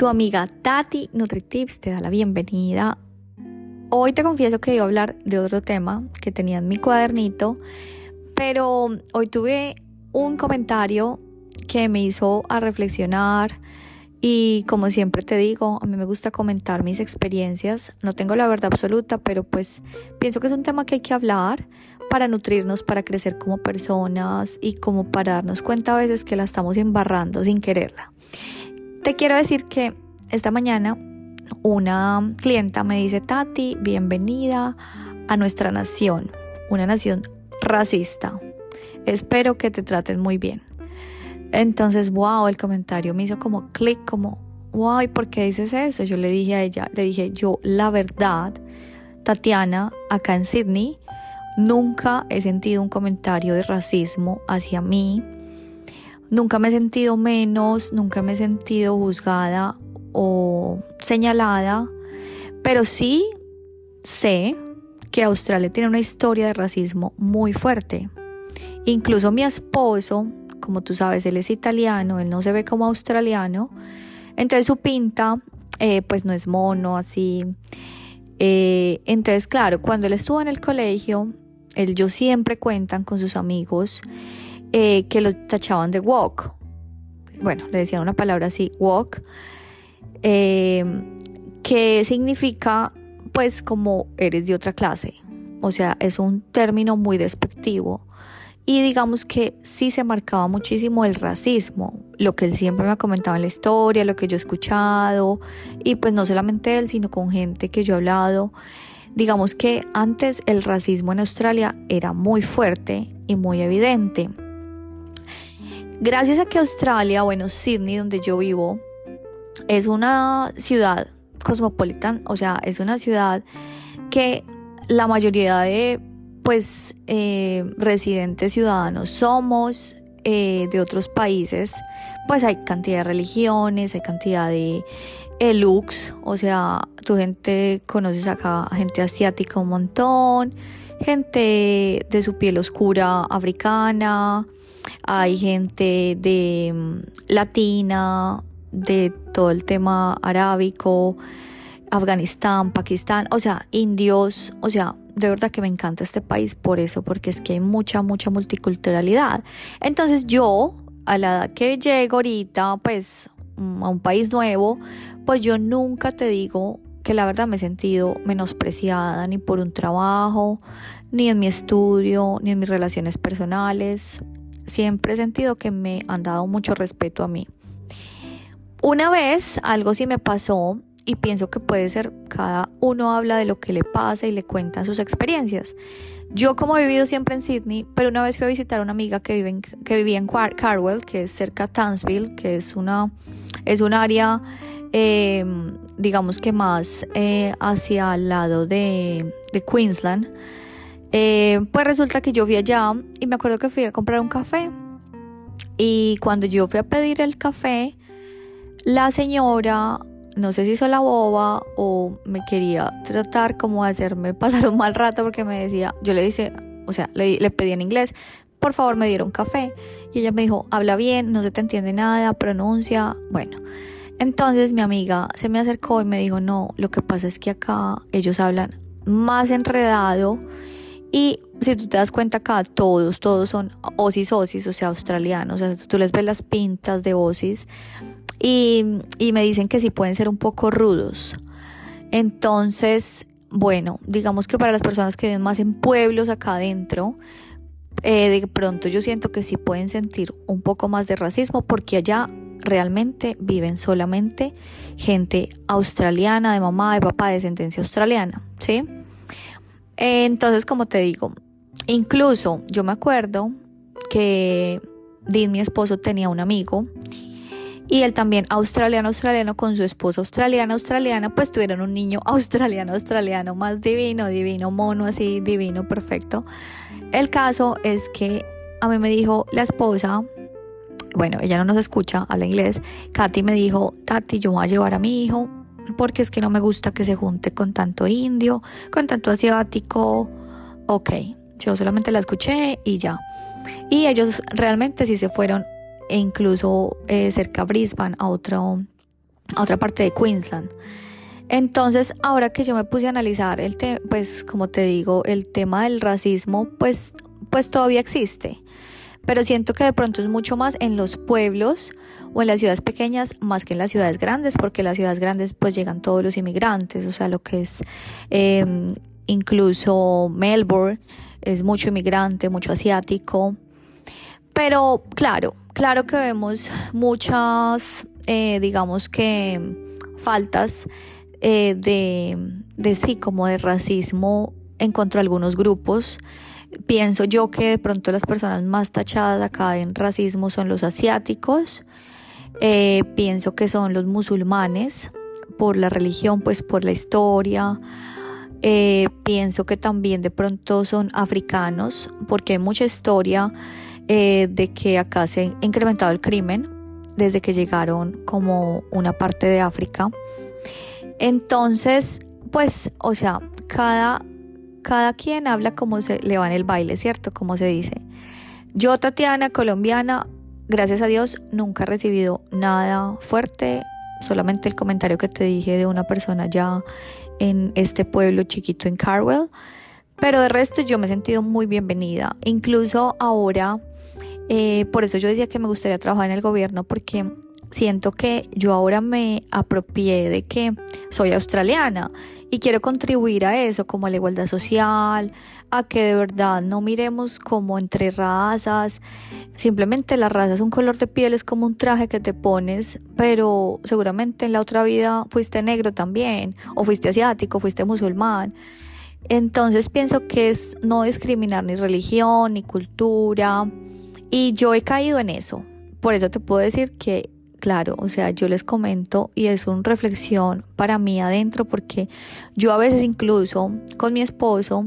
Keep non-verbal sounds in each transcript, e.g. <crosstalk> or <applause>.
Tu amiga Tati NutriTips te da la bienvenida. Hoy te confieso que iba a hablar de otro tema que tenía en mi cuadernito, pero hoy tuve un comentario que me hizo a reflexionar y como siempre te digo, a mí me gusta comentar mis experiencias. No tengo la verdad absoluta, pero pues pienso que es un tema que hay que hablar para nutrirnos, para crecer como personas y como para darnos cuenta a veces que la estamos embarrando sin quererla. Te quiero decir que esta mañana una clienta me dice, Tati, bienvenida a nuestra nación, una nación racista. Espero que te traten muy bien. Entonces, wow, el comentario me hizo como clic, como, wow, ¿por qué dices eso? Yo le dije a ella, le dije, yo la verdad, Tatiana, acá en Sydney, nunca he sentido un comentario de racismo hacia mí. Nunca me he sentido menos, nunca me he sentido juzgada o señalada, pero sí sé que Australia tiene una historia de racismo muy fuerte. Incluso mi esposo como tú sabes, él es italiano, él no se ve como australiano, entonces su pinta eh, pues no es mono, así. Eh, entonces, claro, cuando él estuvo en el colegio, ellos siempre cuentan con sus amigos eh, que lo tachaban de walk. Bueno, le decían una palabra así, walk, que significa pues como eres de otra clase. O sea, es un término muy despectivo y digamos que sí se marcaba muchísimo el racismo, lo que él siempre me ha comentado en la historia, lo que yo he escuchado, y pues no solamente él, sino con gente que yo he hablado. Digamos que antes el racismo en Australia era muy fuerte y muy evidente. Gracias a que Australia, bueno, Sydney, donde yo vivo, es una ciudad cosmopolitan, o sea, es una ciudad que la mayoría de pues eh, residentes ciudadanos somos eh, de otros países, pues hay cantidad de religiones, hay cantidad de eh, looks, o sea, tu gente conoces acá gente asiática un montón, gente de su piel oscura africana, hay gente de mm, latina, de todo el tema arábico, Afganistán, Pakistán, o sea, indios, o sea, de verdad que me encanta este país por eso, porque es que hay mucha, mucha multiculturalidad. Entonces yo, a la edad que llego ahorita, pues mm, a un país nuevo, pues yo nunca te digo que la verdad me he sentido menospreciada ni por un trabajo, ni en mi estudio, ni en mis relaciones personales. Siempre he sentido que me han dado mucho respeto a mí. Una vez algo sí me pasó y pienso que puede ser, cada uno habla de lo que le pasa y le cuenta sus experiencias. Yo como he vivido siempre en Sydney, pero una vez fui a visitar a una amiga que, vive que vivía en Carwell, que es cerca de Townsville, que es una es un área, eh, digamos que más eh, hacia el lado de, de Queensland. Eh, pues resulta que yo fui allá y me acuerdo que fui a comprar un café. Y cuando yo fui a pedir el café, la señora no sé si hizo la boba o me quería tratar como de hacerme <laughs> pasar un mal rato porque me decía, yo le dice, o sea, le, le pedí en inglés, por favor me dieron café. Y ella me dijo, habla bien, no se te entiende nada, pronuncia, bueno. Entonces mi amiga se me acercó y me dijo, no, lo que pasa es que acá ellos hablan más enredado y si tú te das cuenta acá, todos, todos son osis osis, o sea, australianos, o sea, tú les ves las pintas de osis y, me dicen que sí pueden ser un poco rudos. Entonces, bueno, digamos que para las personas que viven más en pueblos acá adentro, eh, de pronto yo siento que sí pueden sentir un poco más de racismo porque allá realmente viven solamente gente australiana, de mamá, de papá, de descendencia australiana, ¿sí? Entonces, como te digo, incluso yo me acuerdo que Dean, mi esposo, tenía un amigo y él también australiano australiano con su esposa australiana australiana pues tuvieron un niño <laughs> australiano australiano más divino divino mono así divino perfecto. El caso es que a mí me dijo la esposa bueno ella no nos escucha habla inglés Katy me dijo Tati yo voy a llevar a mi hijo porque es que no me gusta que se junte con tanto indio con tanto asiático ok yo solamente la escuché y ya y ellos realmente sí se fueron e incluso eh, cerca a Brisbane, a a otra parte de Queensland. Entonces, ahora que yo me puse a analizar el tema, pues como te digo, el tema del racismo, pues, pues todavía existe. Pero siento que de pronto es mucho más en los pueblos o en las ciudades pequeñas más que en las ciudades grandes, porque en las ciudades grandes pues llegan todos los inmigrantes, o sea, lo que es em, incluso Melbourne, es mucho inmigrante, mucho asiático. Pero claro, claro que vemos muchas, eh, digamos que, faltas eh, de, de sí, como de racismo en contra de algunos grupos. Pienso yo que de pronto las personas más tachadas acá en racismo son los asiáticos. Eh, pienso que son los musulmanes por la religión, pues por la historia. Eh, pienso que también de pronto son africanos porque hay mucha historia de que acá se ha incrementado el crimen desde que llegaron como una parte de África. Entonces, pues, o sea, cada, cada quien habla como se le va en el baile, ¿cierto? Como se dice. Yo, Tatiana, colombiana, gracias a Dios, nunca he recibido nada fuerte, solamente el comentario que te dije de una persona ya en este pueblo chiquito en Carwell. Pero de resto yo me he sentido muy bienvenida. Incluso ahora, eh, por eso yo decía que me gustaría trabajar en el gobierno porque siento que yo ahora me apropié de que soy australiana y quiero contribuir a eso, como a la igualdad social, a que de verdad no miremos como entre razas, simplemente la raza es un color de piel, es como un traje que te pones, pero seguramente en la otra vida fuiste negro también, o fuiste asiático, fuiste musulmán. Entonces pienso que es no discriminar ni religión, ni cultura, y yo he caído en eso. Por eso te puedo decir que claro, o sea, yo les comento y es una reflexión para mí adentro porque yo a veces incluso con mi esposo,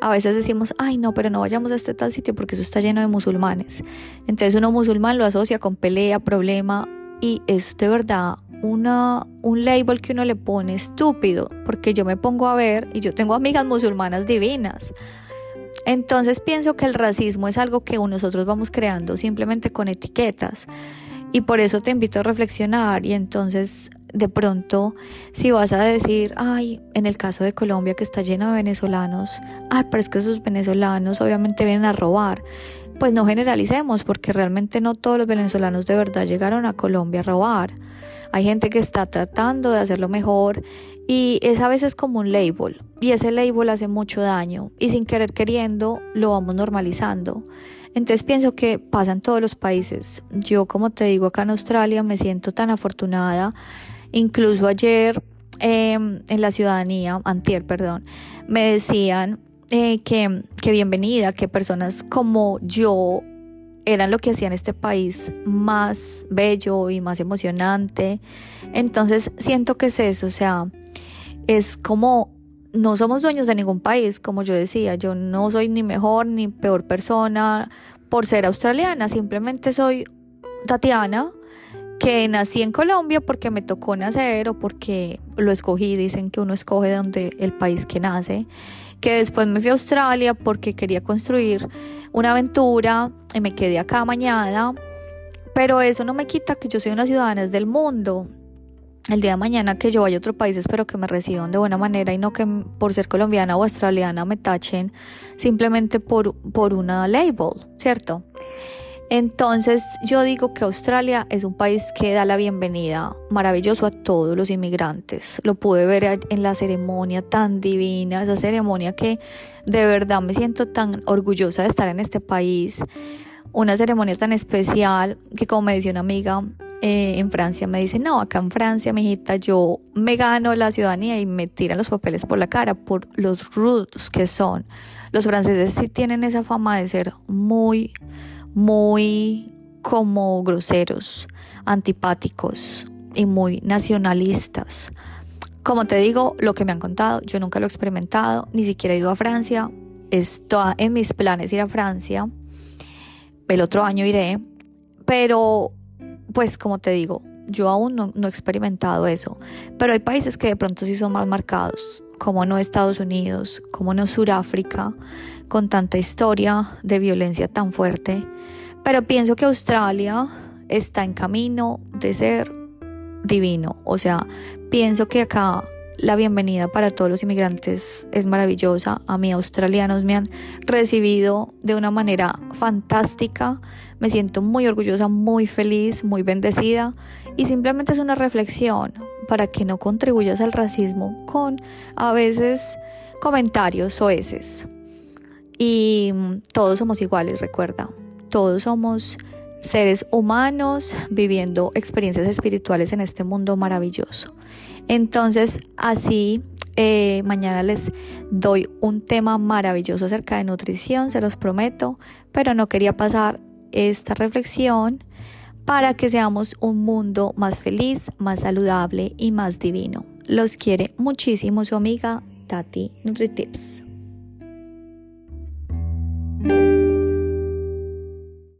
a veces decimos, ay no, pero no vayamos a este tal sitio porque eso está lleno de musulmanes. Entonces uno musulmán lo asocia con pelea, problema y es de verdad una, un label que uno le pone estúpido porque yo me pongo a ver y yo tengo amigas musulmanas divinas. Entonces pienso que el racismo es algo que nosotros vamos creando simplemente con etiquetas. Y por eso te invito a reflexionar y entonces de pronto si vas a decir, ay, en el caso de Colombia que está lleno de venezolanos, ay, pero es que esos venezolanos obviamente vienen a robar. Pues no generalicemos porque realmente no todos los venezolanos de verdad llegaron a Colombia a robar. Hay gente que está tratando de hacerlo mejor y es a veces como un label y ese label hace mucho daño y sin querer queriendo lo vamos normalizando. Entonces pienso que pasa en todos los países. Yo, como te digo, acá en Australia me siento tan afortunada. Incluso ayer em, en la ciudadanía, antier, perdón, me decían eh, que, que bienvenida, que personas como yo eran lo que hacían este país más bello y más emocionante. Entonces siento que es eso, o sea, es como no somos dueños de ningún país, como yo decía, yo no soy ni mejor ni peor persona por ser australiana, simplemente soy Tatiana, que nací en Colombia porque me tocó nacer o porque lo escogí, dicen que uno escoge donde el país que nace, que después me fui a Australia porque quería construir una aventura y me quedé acá mañana, pero eso no me quita que yo soy una ciudadana del mundo, el día de mañana que yo vaya a otro país espero que me reciban de buena manera y no que por ser colombiana o australiana me tachen simplemente por, por una label, ¿cierto? Entonces yo digo que Australia es un país que da la bienvenida maravilloso a todos los inmigrantes. Lo pude ver en la ceremonia tan divina, esa ceremonia que de verdad me siento tan orgullosa de estar en este país. Una ceremonia tan especial que como me decía una amiga, eh, en Francia me dicen, no, acá en Francia, mijita, yo me gano la ciudadanía y me tiran los papeles por la cara por los rudos que son. Los franceses sí tienen esa fama de ser muy, muy como groseros, antipáticos y muy nacionalistas. Como te digo, lo que me han contado, yo nunca lo he experimentado, ni siquiera he ido a Francia. Está en mis planes ir a Francia. El otro año iré, pero pues como te digo, yo aún no, he experimentado eso, pero hay países que de pronto sí son más marcados, como no Estados Unidos, como no Sudáfrica, con tanta historia de violencia tan fuerte, pero pienso que Australia está en camino de ser divino. O sea, pienso que acá la bienvenida para todos los inmigrantes es maravillosa. A mí australianos me han recibido de una manera fantástica. Me siento muy orgullosa, muy feliz, muy bendecida. Y simplemente es una reflexión para que no contribuyas al racismo con a veces comentarios soeces. Y todos somos iguales, recuerda. Todos somos seres humanos viviendo experiencias espirituales en este mundo maravilloso. Entonces, así, eh, mañana les doy un tema maravilloso acerca de nutrición, se los prometo, pero no quería pasar esta reflexión para que seamos un mundo más feliz, más saludable y más divino. Los quiere muchísimo su amiga Tati NutriTips.